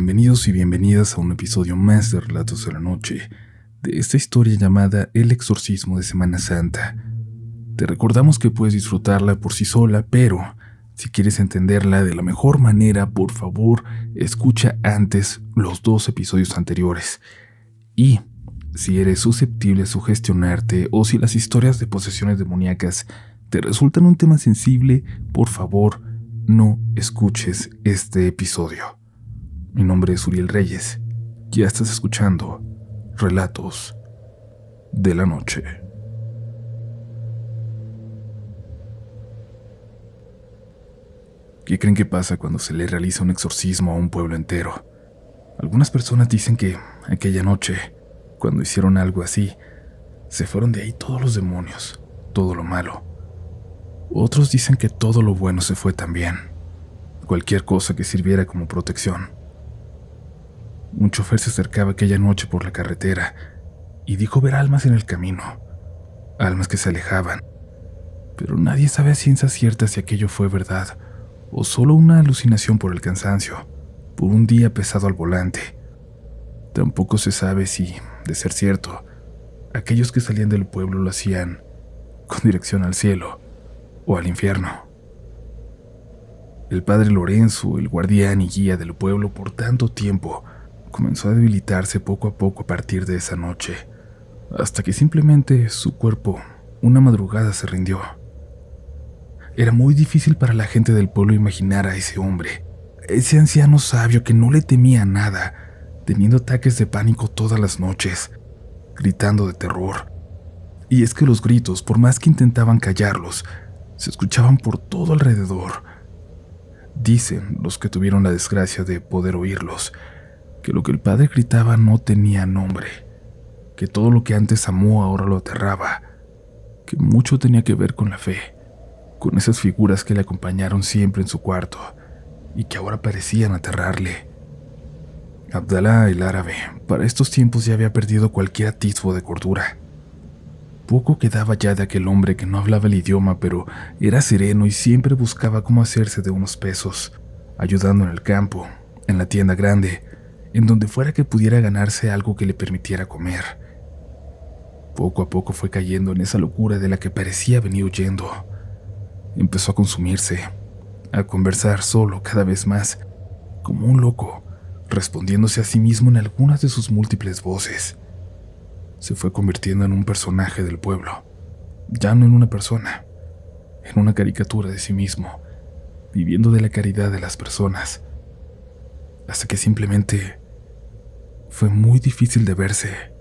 Bienvenidos y bienvenidas a un episodio más de Relatos de la Noche, de esta historia llamada El exorcismo de Semana Santa. Te recordamos que puedes disfrutarla por sí sola, pero si quieres entenderla de la mejor manera, por favor, escucha antes los dos episodios anteriores. Y si eres susceptible a sugestionarte o si las historias de posesiones demoníacas te resultan un tema sensible, por favor, no escuches este episodio. Mi nombre es Uriel Reyes. Ya estás escuchando Relatos de la Noche. ¿Qué creen que pasa cuando se le realiza un exorcismo a un pueblo entero? Algunas personas dicen que aquella noche, cuando hicieron algo así, se fueron de ahí todos los demonios, todo lo malo. Otros dicen que todo lo bueno se fue también, cualquier cosa que sirviera como protección. Un chofer se acercaba aquella noche por la carretera y dijo ver almas en el camino, almas que se alejaban, pero nadie sabe a ciencia cierta si aquello fue verdad o solo una alucinación por el cansancio, por un día pesado al volante. Tampoco se sabe si, de ser cierto, aquellos que salían del pueblo lo hacían con dirección al cielo o al infierno. El padre Lorenzo, el guardián y guía del pueblo por tanto tiempo, comenzó a debilitarse poco a poco a partir de esa noche, hasta que simplemente su cuerpo una madrugada se rindió. Era muy difícil para la gente del pueblo imaginar a ese hombre, ese anciano sabio que no le temía nada, teniendo ataques de pánico todas las noches, gritando de terror. Y es que los gritos, por más que intentaban callarlos, se escuchaban por todo alrededor. Dicen los que tuvieron la desgracia de poder oírlos, que lo que el padre gritaba no tenía nombre, que todo lo que antes amó ahora lo aterraba, que mucho tenía que ver con la fe, con esas figuras que le acompañaron siempre en su cuarto y que ahora parecían aterrarle. Abdalá el árabe, para estos tiempos ya había perdido cualquier atisbo de cordura. Poco quedaba ya de aquel hombre que no hablaba el idioma, pero era sereno y siempre buscaba cómo hacerse de unos pesos, ayudando en el campo, en la tienda grande, en donde fuera que pudiera ganarse algo que le permitiera comer. Poco a poco fue cayendo en esa locura de la que parecía venir huyendo. Empezó a consumirse, a conversar solo cada vez más, como un loco, respondiéndose a sí mismo en algunas de sus múltiples voces. Se fue convirtiendo en un personaje del pueblo, ya no en una persona, en una caricatura de sí mismo, viviendo de la caridad de las personas, hasta que simplemente fue muy difícil de verse,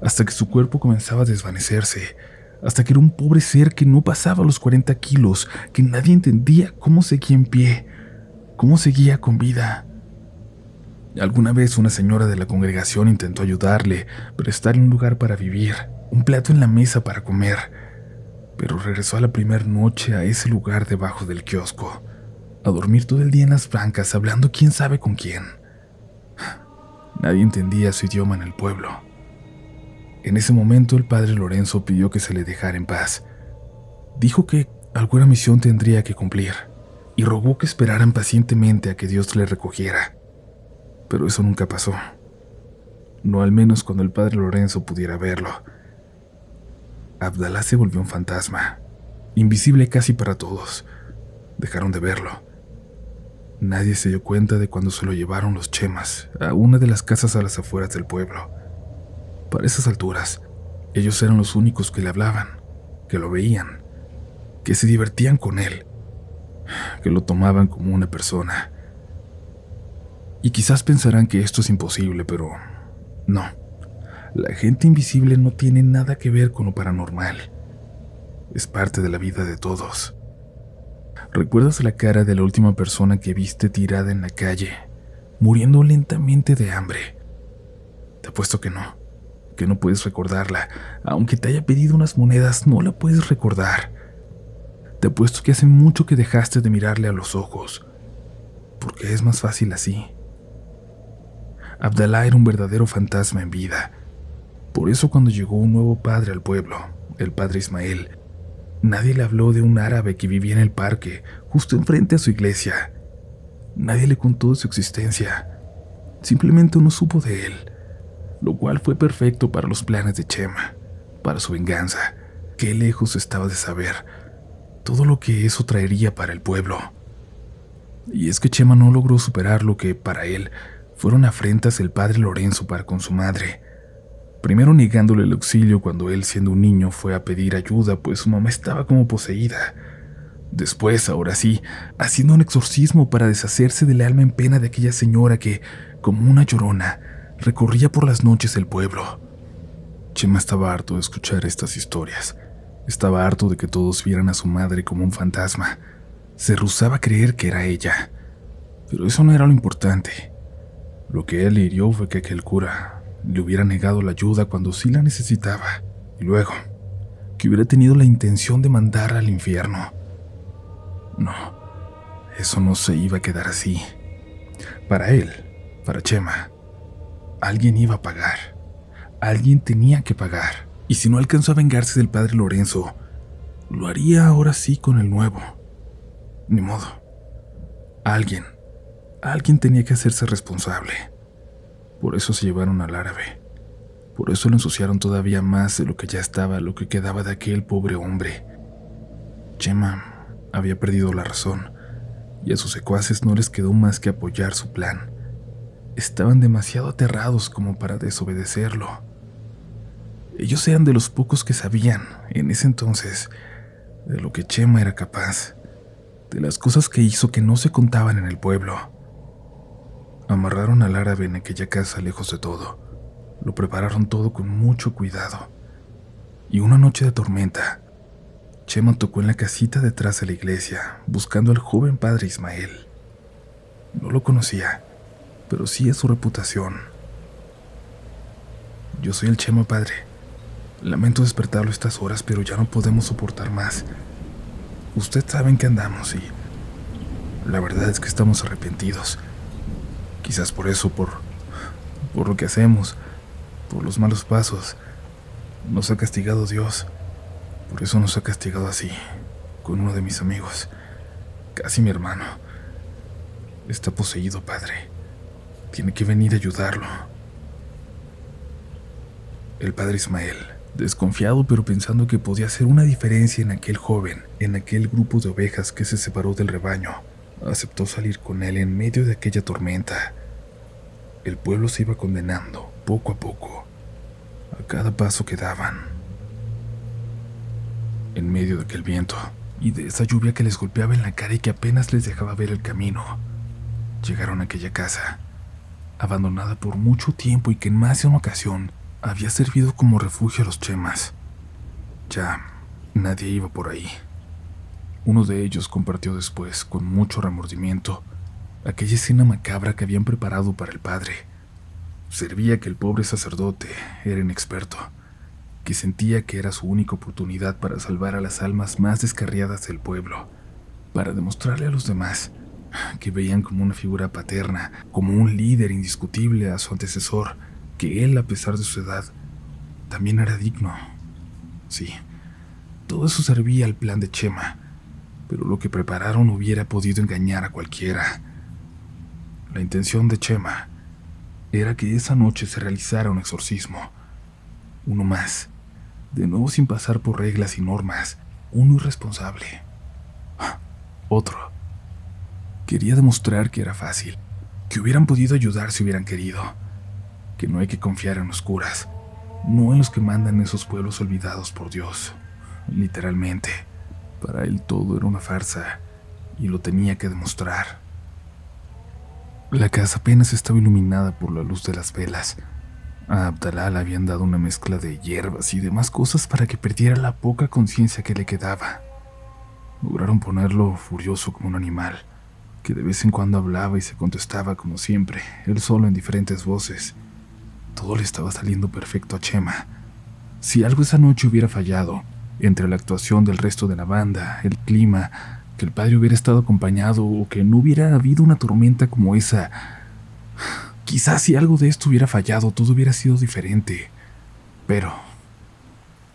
hasta que su cuerpo comenzaba a desvanecerse, hasta que era un pobre ser que no pasaba los 40 kilos, que nadie entendía cómo seguía en pie, cómo seguía con vida. Alguna vez una señora de la congregación intentó ayudarle, prestarle un lugar para vivir, un plato en la mesa para comer, pero regresó a la primera noche a ese lugar debajo del kiosco, a dormir todo el día en las bancas hablando quién sabe con quién. Nadie entendía su idioma en el pueblo. En ese momento el padre Lorenzo pidió que se le dejara en paz. Dijo que alguna misión tendría que cumplir y rogó que esperaran pacientemente a que Dios le recogiera. Pero eso nunca pasó. No al menos cuando el padre Lorenzo pudiera verlo. Abdalá se volvió un fantasma, invisible casi para todos. Dejaron de verlo. Nadie se dio cuenta de cuando se lo llevaron los chemas a una de las casas a las afueras del pueblo. Para esas alturas, ellos eran los únicos que le hablaban, que lo veían, que se divertían con él, que lo tomaban como una persona. Y quizás pensarán que esto es imposible, pero no. La gente invisible no tiene nada que ver con lo paranormal. Es parte de la vida de todos. ¿Recuerdas la cara de la última persona que viste tirada en la calle, muriendo lentamente de hambre? Te apuesto que no, que no puedes recordarla. Aunque te haya pedido unas monedas, no la puedes recordar. Te apuesto que hace mucho que dejaste de mirarle a los ojos, porque es más fácil así. Abdalá era un verdadero fantasma en vida. Por eso cuando llegó un nuevo padre al pueblo, el padre Ismael, Nadie le habló de un árabe que vivía en el parque, justo enfrente a su iglesia. Nadie le contó de su existencia. Simplemente no supo de él, lo cual fue perfecto para los planes de Chema, para su venganza. Qué lejos estaba de saber todo lo que eso traería para el pueblo. Y es que Chema no logró superar lo que, para él, fueron afrentas del padre Lorenzo para con su madre. Primero negándole el auxilio cuando él, siendo un niño, fue a pedir ayuda, pues su mamá estaba como poseída. Después, ahora sí, haciendo un exorcismo para deshacerse del alma en pena de aquella señora que, como una llorona, recorría por las noches el pueblo. Chema estaba harto de escuchar estas historias. Estaba harto de que todos vieran a su madre como un fantasma. Se rehusaba a creer que era ella. Pero eso no era lo importante. Lo que él hirió fue que aquel cura le hubiera negado la ayuda cuando sí la necesitaba. Y luego, que hubiera tenido la intención de mandarla al infierno. No, eso no se iba a quedar así. Para él, para Chema, alguien iba a pagar. Alguien tenía que pagar. Y si no alcanzó a vengarse del padre Lorenzo, lo haría ahora sí con el nuevo. Ni modo. Alguien, alguien tenía que hacerse responsable. Por eso se llevaron al árabe. Por eso lo ensuciaron todavía más de lo que ya estaba, lo que quedaba de aquel pobre hombre. Chema había perdido la razón, y a sus secuaces no les quedó más que apoyar su plan. Estaban demasiado aterrados como para desobedecerlo. Ellos eran de los pocos que sabían, en ese entonces, de lo que Chema era capaz, de las cosas que hizo que no se contaban en el pueblo. Amarraron al árabe en aquella casa lejos de todo. Lo prepararon todo con mucho cuidado. Y una noche de tormenta, Chema tocó en la casita detrás de la iglesia, buscando al joven padre Ismael. No lo conocía, pero sí es su reputación. Yo soy el Chema padre. Lamento despertarlo a estas horas, pero ya no podemos soportar más. Usted sabe en qué andamos y la verdad es que estamos arrepentidos. Quizás por eso, por, por lo que hacemos, por los malos pasos, nos ha castigado Dios. Por eso nos ha castigado así, con uno de mis amigos, casi mi hermano. Está poseído, padre. Tiene que venir a ayudarlo. El padre Ismael, desconfiado pero pensando que podía hacer una diferencia en aquel joven, en aquel grupo de ovejas que se separó del rebaño, aceptó salir con él en medio de aquella tormenta. El pueblo se iba condenando, poco a poco, a cada paso que daban. En medio de aquel viento y de esa lluvia que les golpeaba en la cara y que apenas les dejaba ver el camino, llegaron a aquella casa, abandonada por mucho tiempo y que en más de una ocasión había servido como refugio a los chemas. Ya nadie iba por ahí. Uno de ellos compartió después, con mucho remordimiento, aquella escena macabra que habían preparado para el padre. Servía que el pobre sacerdote era inexperto, que sentía que era su única oportunidad para salvar a las almas más descarriadas del pueblo, para demostrarle a los demás que veían como una figura paterna, como un líder indiscutible a su antecesor, que él, a pesar de su edad, también era digno. Sí, todo eso servía al plan de Chema, pero lo que prepararon hubiera podido engañar a cualquiera. La intención de Chema era que esa noche se realizara un exorcismo. Uno más, de nuevo sin pasar por reglas y normas, uno irresponsable. Otro. Quería demostrar que era fácil, que hubieran podido ayudar si hubieran querido, que no hay que confiar en los curas, no en los que mandan esos pueblos olvidados por Dios. Literalmente, para él todo era una farsa y lo tenía que demostrar. La casa apenas estaba iluminada por la luz de las velas. A Abdalá le habían dado una mezcla de hierbas y demás cosas para que perdiera la poca conciencia que le quedaba. Lograron ponerlo furioso como un animal, que de vez en cuando hablaba y se contestaba como siempre, él solo en diferentes voces. Todo le estaba saliendo perfecto a Chema. Si algo esa noche hubiera fallado, entre la actuación del resto de la banda, el clima, que el padre hubiera estado acompañado o que no hubiera habido una tormenta como esa. Quizás si algo de esto hubiera fallado, todo hubiera sido diferente. Pero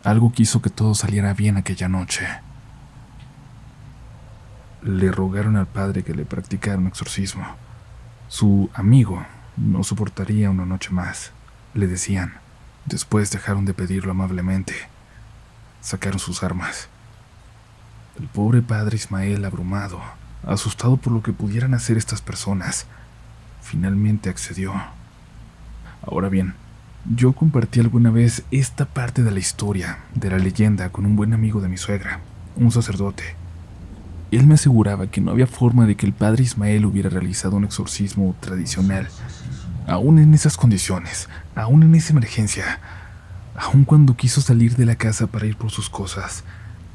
algo quiso que todo saliera bien aquella noche. Le rogaron al padre que le practicara un exorcismo. Su amigo, No soportaría una noche más, le decían. Después dejaron de pedirlo amablemente. Sacaron sus armas. El pobre padre Ismael, abrumado, asustado por lo que pudieran hacer estas personas, finalmente accedió. Ahora bien, yo compartí alguna vez esta parte de la historia, de la leyenda, con un buen amigo de mi suegra, un sacerdote. Él me aseguraba que no había forma de que el padre Ismael hubiera realizado un exorcismo tradicional, aún en esas condiciones, aún en esa emergencia, aún cuando quiso salir de la casa para ir por sus cosas,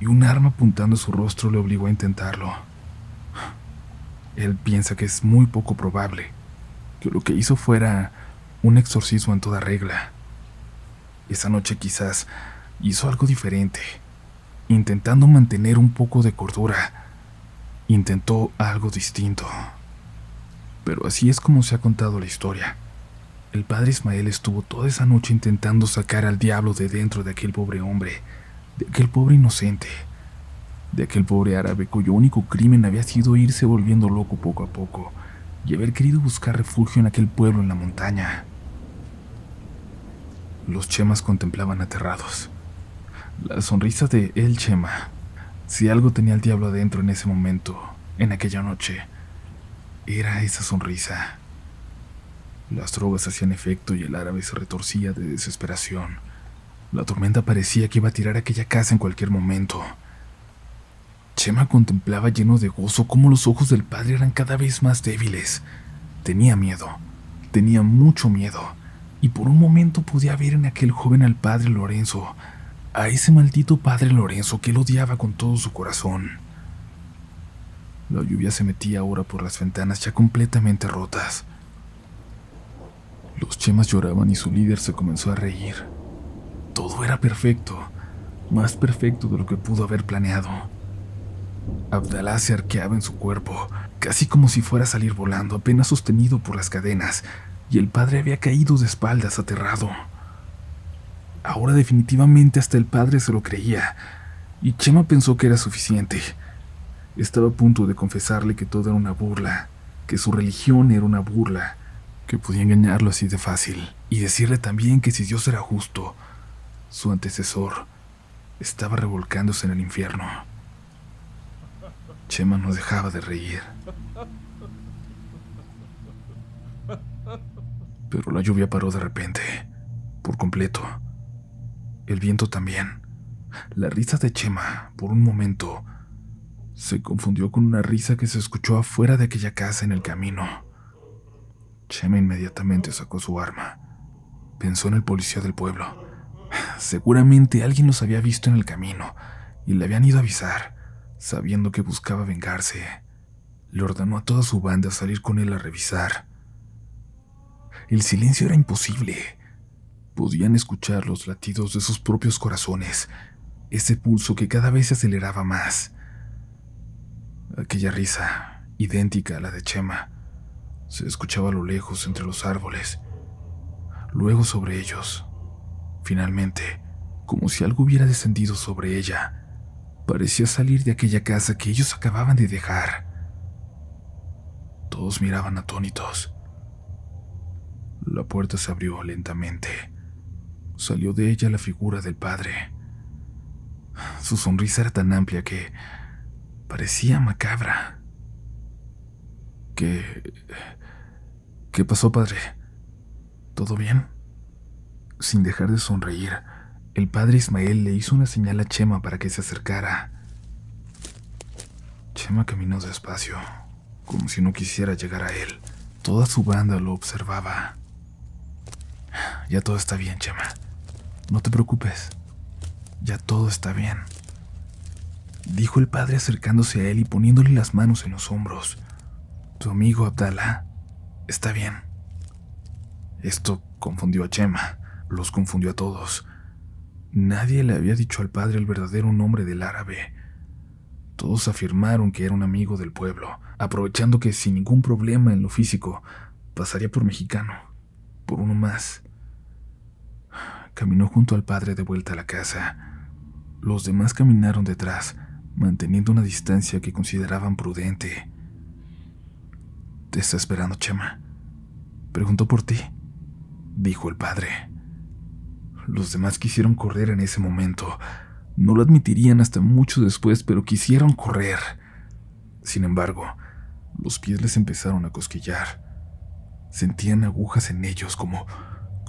y un arma apuntando a su rostro le obligó a intentarlo. Él piensa que es muy poco probable que lo que hizo fuera un exorcismo en toda regla. Esa noche quizás hizo algo diferente, intentando mantener un poco de cordura. Intentó algo distinto. Pero así es como se ha contado la historia. El padre Ismael estuvo toda esa noche intentando sacar al diablo de dentro de aquel pobre hombre, de aquel pobre inocente, de aquel pobre árabe cuyo único crimen había sido irse volviendo loco poco a poco y haber querido buscar refugio en aquel pueblo en la montaña. Los chemas contemplaban aterrados. La sonrisa de el chema, si algo tenía el diablo adentro en ese momento, en aquella noche, era esa sonrisa. Las drogas hacían efecto y el árabe se retorcía de desesperación. La tormenta parecía que iba a tirar aquella casa en cualquier momento. Chema contemplaba lleno de gozo cómo los ojos del padre eran cada vez más débiles. Tenía miedo, tenía mucho miedo, y por un momento podía ver en aquel joven al padre Lorenzo, a ese maldito padre Lorenzo que él odiaba con todo su corazón. La lluvia se metía ahora por las ventanas ya completamente rotas. Los chemas lloraban y su líder se comenzó a reír. Todo era perfecto, más perfecto de lo que pudo haber planeado. Abdalá se arqueaba en su cuerpo, casi como si fuera a salir volando, apenas sostenido por las cadenas, y el padre había caído de espaldas aterrado. Ahora definitivamente hasta el padre se lo creía, y Chema pensó que era suficiente. Estaba a punto de confesarle que todo era una burla, que su religión era una burla, que podía engañarlo así de fácil, y decirle también que si Dios era justo, su antecesor estaba revolcándose en el infierno. Chema no dejaba de reír. Pero la lluvia paró de repente, por completo. El viento también. La risa de Chema, por un momento, se confundió con una risa que se escuchó afuera de aquella casa en el camino. Chema inmediatamente sacó su arma. Pensó en el policía del pueblo. Seguramente alguien los había visto en el camino y le habían ido a avisar. Sabiendo que buscaba vengarse, le ordenó a toda su banda salir con él a revisar. El silencio era imposible. Podían escuchar los latidos de sus propios corazones, ese pulso que cada vez se aceleraba más. Aquella risa, idéntica a la de Chema, se escuchaba a lo lejos entre los árboles, luego sobre ellos. Finalmente, como si algo hubiera descendido sobre ella, Parecía salir de aquella casa que ellos acababan de dejar. Todos miraban atónitos. La puerta se abrió lentamente. Salió de ella la figura del padre. Su sonrisa era tan amplia que parecía macabra. ¿Qué... ¿Qué pasó, padre? ¿Todo bien? Sin dejar de sonreír, el padre Ismael le hizo una señal a Chema para que se acercara. Chema caminó despacio, como si no quisiera llegar a él. Toda su banda lo observaba. Ya todo está bien, Chema. No te preocupes. Ya todo está bien. Dijo el padre acercándose a él y poniéndole las manos en los hombros. Tu amigo Abdallah está bien. Esto confundió a Chema, los confundió a todos. Nadie le había dicho al padre el verdadero nombre del árabe. Todos afirmaron que era un amigo del pueblo, aprovechando que sin ningún problema en lo físico pasaría por mexicano, por uno más. Caminó junto al padre de vuelta a la casa. Los demás caminaron detrás, manteniendo una distancia que consideraban prudente. Te está esperando, Chema. Preguntó por ti, dijo el padre. Los demás quisieron correr en ese momento. No lo admitirían hasta mucho después, pero quisieron correr. Sin embargo, los pies les empezaron a cosquillar. Sentían agujas en ellos como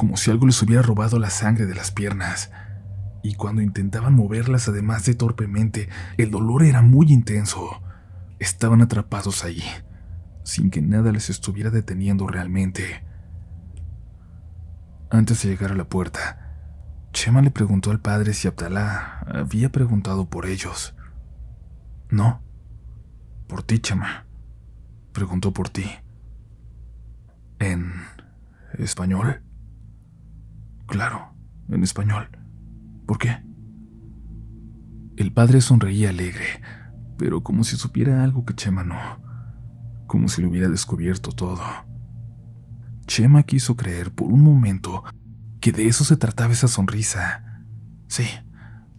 como si algo les hubiera robado la sangre de las piernas. Y cuando intentaban moverlas, además de torpemente, el dolor era muy intenso. Estaban atrapados ahí, sin que nada les estuviera deteniendo realmente. Antes de llegar a la puerta, Chema le preguntó al padre si Abdalá había preguntado por ellos. No, por ti, Chema. Preguntó por ti. ¿En español? Claro, en español. ¿Por qué? El padre sonreía alegre, pero como si supiera algo que Chema no, como si lo hubiera descubierto todo. Chema quiso creer por un momento que de eso se trataba esa sonrisa. Sí,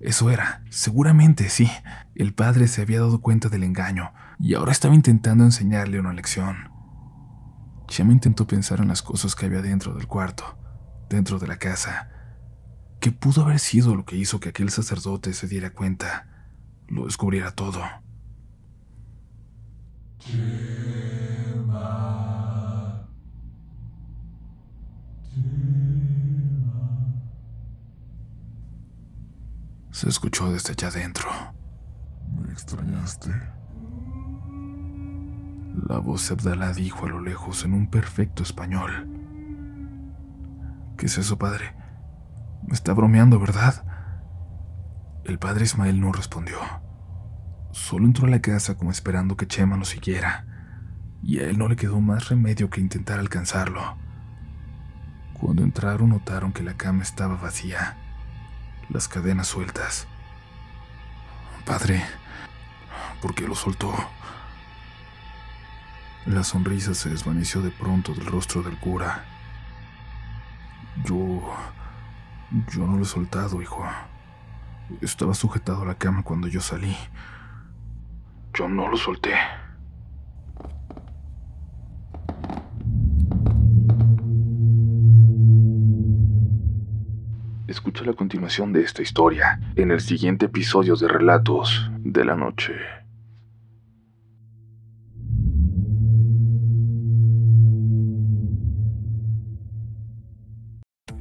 eso era, seguramente sí. El padre se había dado cuenta del engaño y ahora estaba intentando enseñarle una lección. Chema intentó pensar en las cosas que había dentro del cuarto dentro de la casa. ¿Qué pudo haber sido lo que hizo que aquel sacerdote se diera cuenta, lo descubriera todo? Se escuchó desde allá adentro. ¿Me extrañaste? La voz de Abdalá dijo a lo lejos en un perfecto español. ¿Qué es eso, padre? Me está bromeando, ¿verdad? El padre Ismael no respondió. Solo entró a la casa como esperando que Chema lo siguiera, y a él no le quedó más remedio que intentar alcanzarlo. Cuando entraron notaron que la cama estaba vacía, las cadenas sueltas. Padre, ¿por qué lo soltó? La sonrisa se desvaneció de pronto del rostro del cura. Yo... Yo no lo he soltado, hijo. Estaba sujetado a la cama cuando yo salí. Yo no lo solté. Escucha la continuación de esta historia en el siguiente episodio de Relatos de la Noche.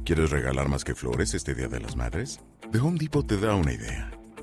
¿Quieres regalar más que flores este Día de las Madres? The Home Depot te da una idea.